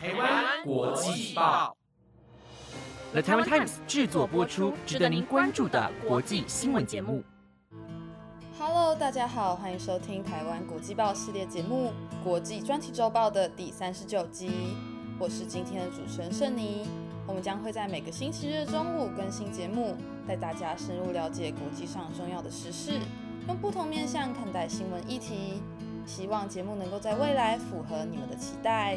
台湾国际报，The Taiwan Times 制作播出，值得您关注的国际新闻节目。Hello，大家好，欢迎收听台湾国际报系列节目《国际专题周报》的第三十九集。我是今天的主持人盛妮，我们将会在每个星期日中午更新节目，带大家深入了解国际上重要的时事，用不同面向看待新闻议题。希望节目能够在未来符合你们的期待。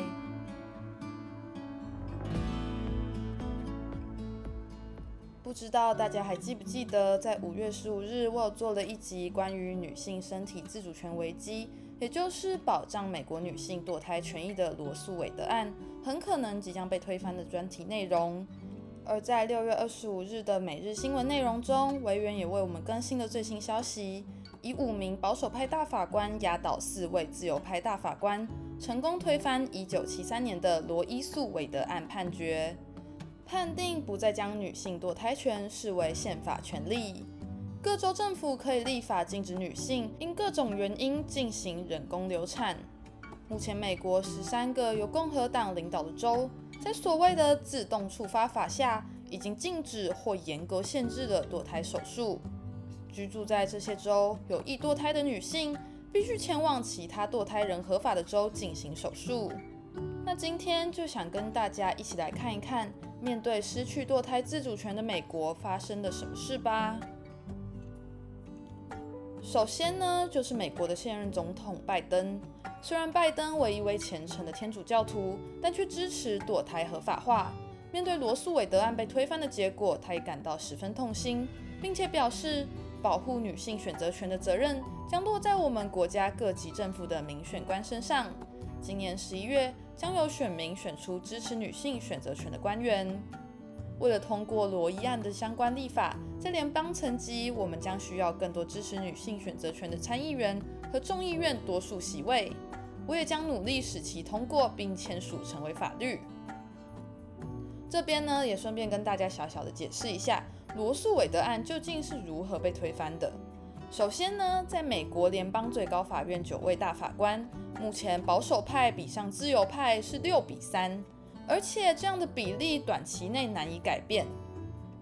不知道大家还记不记得，在五月十五日，我有做了一集关于女性身体自主权危机，也就是保障美国女性堕胎权益的罗素韦德案，很可能即将被推翻的专题内容。而在六月二十五日的每日新闻内容中，委员也为我们更新了最新消息。以五名保守派大法官压倒四位自由派大法官，成功推翻一九七三年的罗伊诉韦德案判决，判定不再将女性堕胎权视为宪法权利。各州政府可以立法禁止女性因各种原因进行人工流产。目前，美国十三个由共和党领导的州，在所谓的自动触发法下，已经禁止或严格限制了堕胎手术。居住在这些州有意堕胎的女性，必须前往其他堕胎人合法的州进行手术。那今天就想跟大家一起来看一看，面对失去堕胎自主权的美国发生了什么事吧。首先呢，就是美国的现任总统拜登。虽然拜登为一位虔诚的天主教徒，但却支持堕胎合法化。面对罗素韦德案被推翻的结果，他也感到十分痛心，并且表示。保护女性选择权的责任将落在我们国家各级政府的民选官身上。今年十一月，将由选民选出支持女性选择权的官员。为了通过罗伊案的相关立法，在联邦层级，我们将需要更多支持女性选择权的参议员和众议院多数席位。我也将努力使其通过并签署成为法律。这边呢，也顺便跟大家小小的解释一下。罗素韦德案究竟是如何被推翻的？首先呢，在美国联邦最高法院九位大法官，目前保守派比上自由派是六比三，而且这样的比例短期内难以改变。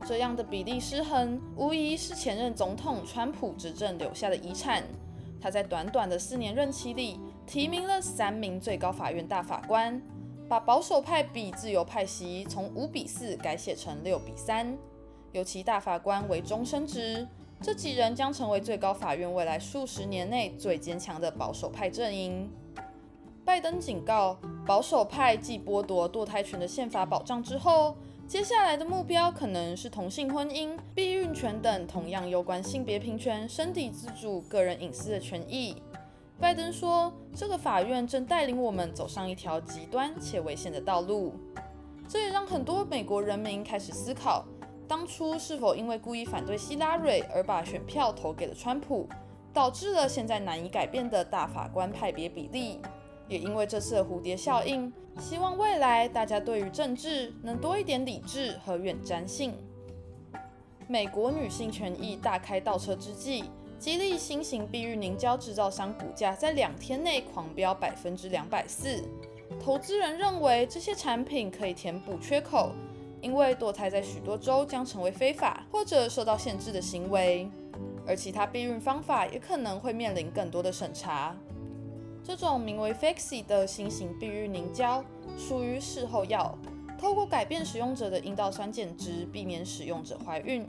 这样的比例失衡，无疑是前任总统川普执政留下的遗产。他在短短的四年任期里，提名了三名最高法院大法官，把保守派比自由派席从五比四改写成六比三。由其大法官为终身职，这几人将成为最高法院未来数十年内最坚强的保守派阵营。拜登警告，保守派继剥夺堕胎权的宪法保障之后，接下来的目标可能是同性婚姻、避孕权等同样有关性别平权、身体自主、个人隐私的权益。拜登说，这个法院正带领我们走上一条极端且危险的道路。这也让很多美国人民开始思考。当初是否因为故意反对希拉蕊而把选票投给了川普，导致了现在难以改变的大法官派别比例？也因为这次的蝴蝶效应，希望未来大家对于政治能多一点理智和远瞻性。美国女性权益大开倒车之际，吉利新型避孕凝胶制造商股价在两天内狂飙百分之两百四。投资人认为这些产品可以填补缺口。因为堕胎在许多州将成为非法或者受到限制的行为，而其他避孕方法也可能会面临更多的审查。这种名为 Fexi 的新型避孕凝胶属于事后药，透过改变使用者的阴道酸碱值，避免使用者怀孕。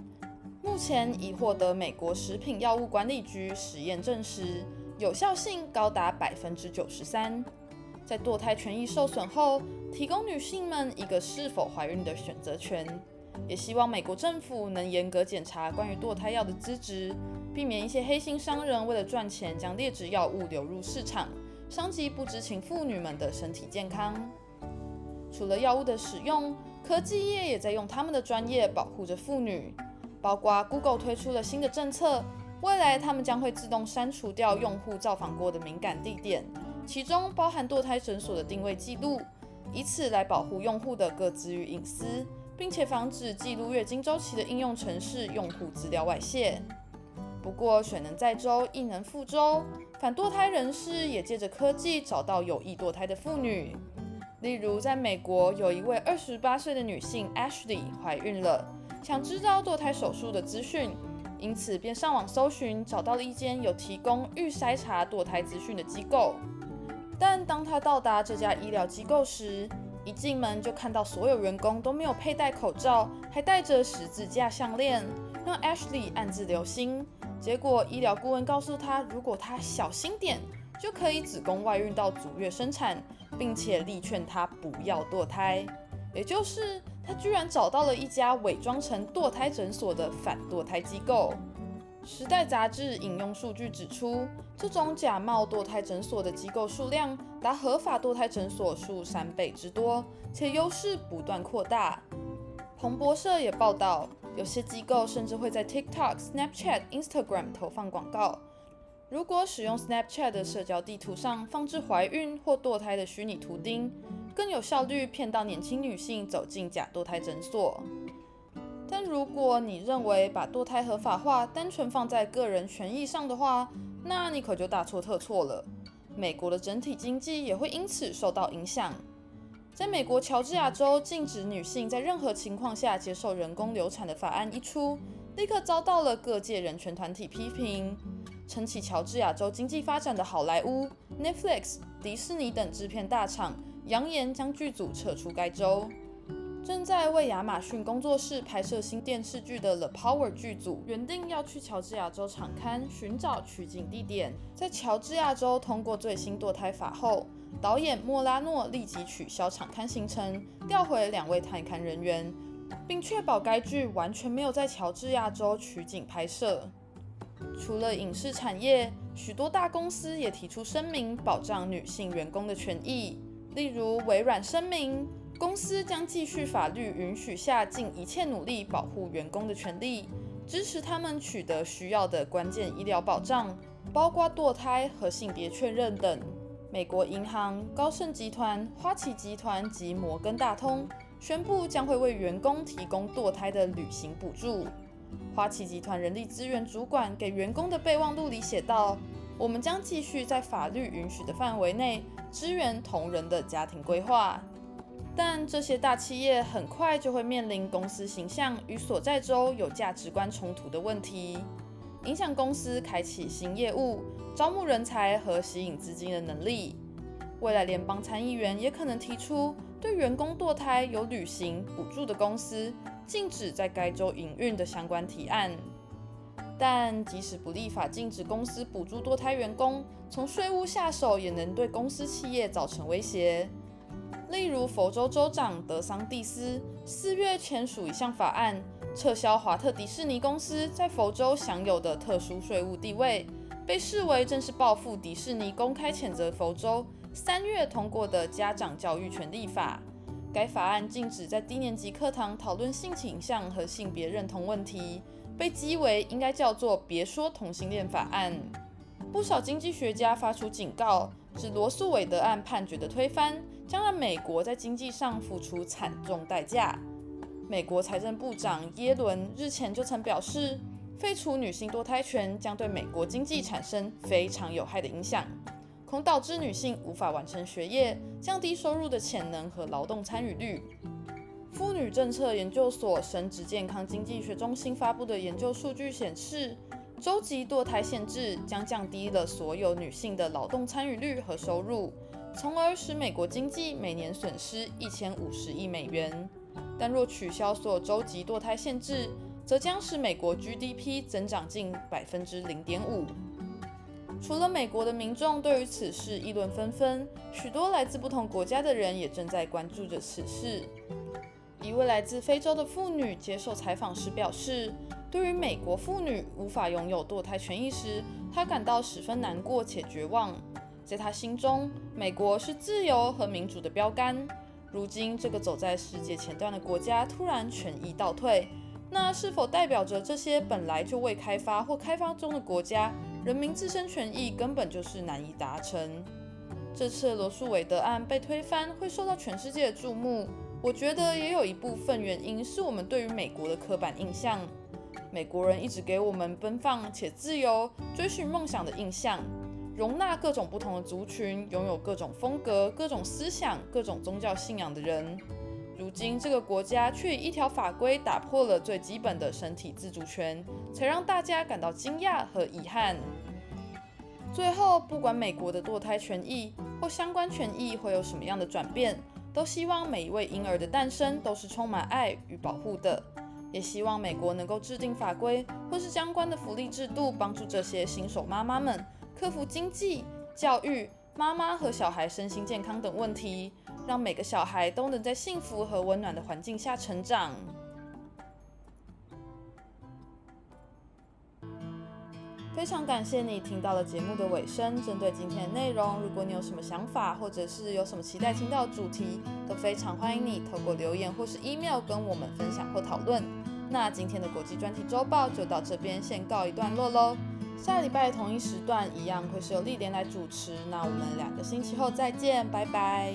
目前已获得美国食品药物管理局实验证实，有效性高达百分之九十三。在堕胎权益受损后，提供女性们一个是否怀孕的选择权，也希望美国政府能严格检查关于堕胎药的资质，避免一些黑心商人为了赚钱将劣质药物流入市场，伤及不知情妇女们的身体健康。除了药物的使用，科技业也在用他们的专业保护着妇女，包括 Google 推出了新的政策，未来他们将会自动删除掉用户造访过的敏感地点。其中包含堕胎诊所的定位记录，以此来保护用户的个资与隐私，并且防止记录月经周期的应用程式用户资料外泄。不过，水能载舟，亦能覆舟，反堕胎人士也借着科技找到有意堕胎的妇女。例如，在美国有一位二十八岁的女性 Ashley 怀孕了，想知道堕胎手术的资讯，因此便上网搜寻，找到了一间有提供预筛查堕胎资讯的机构。但当他到达这家医疗机构时，一进门就看到所有员工都没有佩戴口罩，还戴着十字架项链，让 Ashley 暗自留心。结果医疗顾问告诉他，如果他小心点，就可以子宫外孕到足月生产。并且力劝他不要堕胎，也就是他居然找到了一家伪装成堕胎诊所的反堕胎机构。时代杂志引用数据指出，这种假冒堕胎诊所的机构数量达合法堕胎诊所数三倍之多，且优势不断扩大。彭博社也报道，有些机构甚至会在 TikTok、Snapchat、Instagram 投放广告。如果使用 Snapchat 的社交地图上放置怀孕或堕胎的虚拟图钉，更有效率骗到年轻女性走进假堕胎诊所。但如果你认为把堕胎合法化单纯放在个人权益上的话，那你可就大错特错了。美国的整体经济也会因此受到影响。在美国乔治亚州禁止女性在任何情况下接受人工流产的法案一出，立刻遭到了各界人权团体批评。撑起乔治亚州经济发展的好莱坞、Netflix、迪士尼等制片大厂扬言将剧组撤出该州。正在为亚马逊工作室拍摄新电视剧的 The Power 剧组原定要去乔治亚州场刊寻找取景地点。在乔治亚州通过最新堕胎法后，导演莫拉诺立即取消场刊行程，调回两位探勘人员，并确保该剧完全没有在乔治亚州取景拍摄。除了影视产业，许多大公司也提出声明保障女性员工的权益。例如，微软声明，公司将继续法律允许下尽一切努力保护员工的权利，支持他们取得需要的关键医疗保障，包括堕胎和性别确认等。美国银行、高盛集团、花旗集团及摩根大通宣布将会为员工提供堕胎的旅行补助。花旗集团人力资源主管给员工的备忘录里写道：“我们将继续在法律允许的范围内支援同仁的家庭规划。”但这些大企业很快就会面临公司形象与所在州有价值观冲突的问题，影响公司开启新业务、招募人才和吸引资金的能力。未来联邦参议员也可能提出，对员工堕胎有旅行补助的公司。禁止在该州营运的相关提案，但即使不立法禁止公司补助堕胎员工，从税务下手也能对公司企业造成威胁。例如，佛州州长德桑蒂斯四月签署一项法案，撤销华特迪士尼公司在佛州享有的特殊税务地位，被视为正是报复迪士尼公开谴责佛州三月通过的家长教育权利法。该法案禁止在低年级课堂讨论性倾向和性别认同问题，被讥为应该叫做“别说同性恋法案”。不少经济学家发出警告，指罗素韦德案判决的推翻将让美国在经济上付出惨重代价。美国财政部长耶伦日前就曾表示，废除女性堕胎权将对美国经济产生非常有害的影响。恐导致女性无法完成学业，降低收入的潜能和劳动参与率。妇女政策研究所生殖健康经济学中心发布的研究数据显示，州级堕胎限制将降低了所有女性的劳动参与率和收入，从而使美国经济每年损失一千五十亿美元。但若取消所有州级堕胎限制，则将使美国 GDP 增长近百分之零点五。除了美国的民众对于此事议论纷纷，许多来自不同国家的人也正在关注着此事。一位来自非洲的妇女接受采访时表示，对于美国妇女无法拥有堕胎权益时，她感到十分难过且绝望。在她心中，美国是自由和民主的标杆。如今，这个走在世界前端的国家突然权益倒退，那是否代表着这些本来就未开发或开发中的国家？人民自身权益根本就是难以达成。这次罗素韦德案被推翻，会受到全世界的注目。我觉得也有一部分原因是我们对于美国的刻板印象。美国人一直给我们奔放且自由、追寻梦想的印象。容纳各种不同的族群，拥有各种风格、各种思想、各种宗教信仰的人。如今，这个国家却以一条法规打破了最基本的身体自主权，才让大家感到惊讶和遗憾。最后，不管美国的堕胎权益或相关权益会有什么样的转变，都希望每一位婴儿的诞生都是充满爱与保护的。也希望美国能够制定法规或是相关的福利制度，帮助这些新手妈妈们克服经济、教育、妈妈和小孩身心健康等问题。让每个小孩都能在幸福和温暖的环境下成长。非常感谢你听到了节目的尾声。针对今天的内容，如果你有什么想法，或者是有什么期待听到的主题，都非常欢迎你透过留言或是 email 跟我们分享或讨论。那今天的国际专题周报就到这边先告一段落喽。下礼拜同一时段一样会是由丽莲来主持。那我们两个星期后再见，拜拜。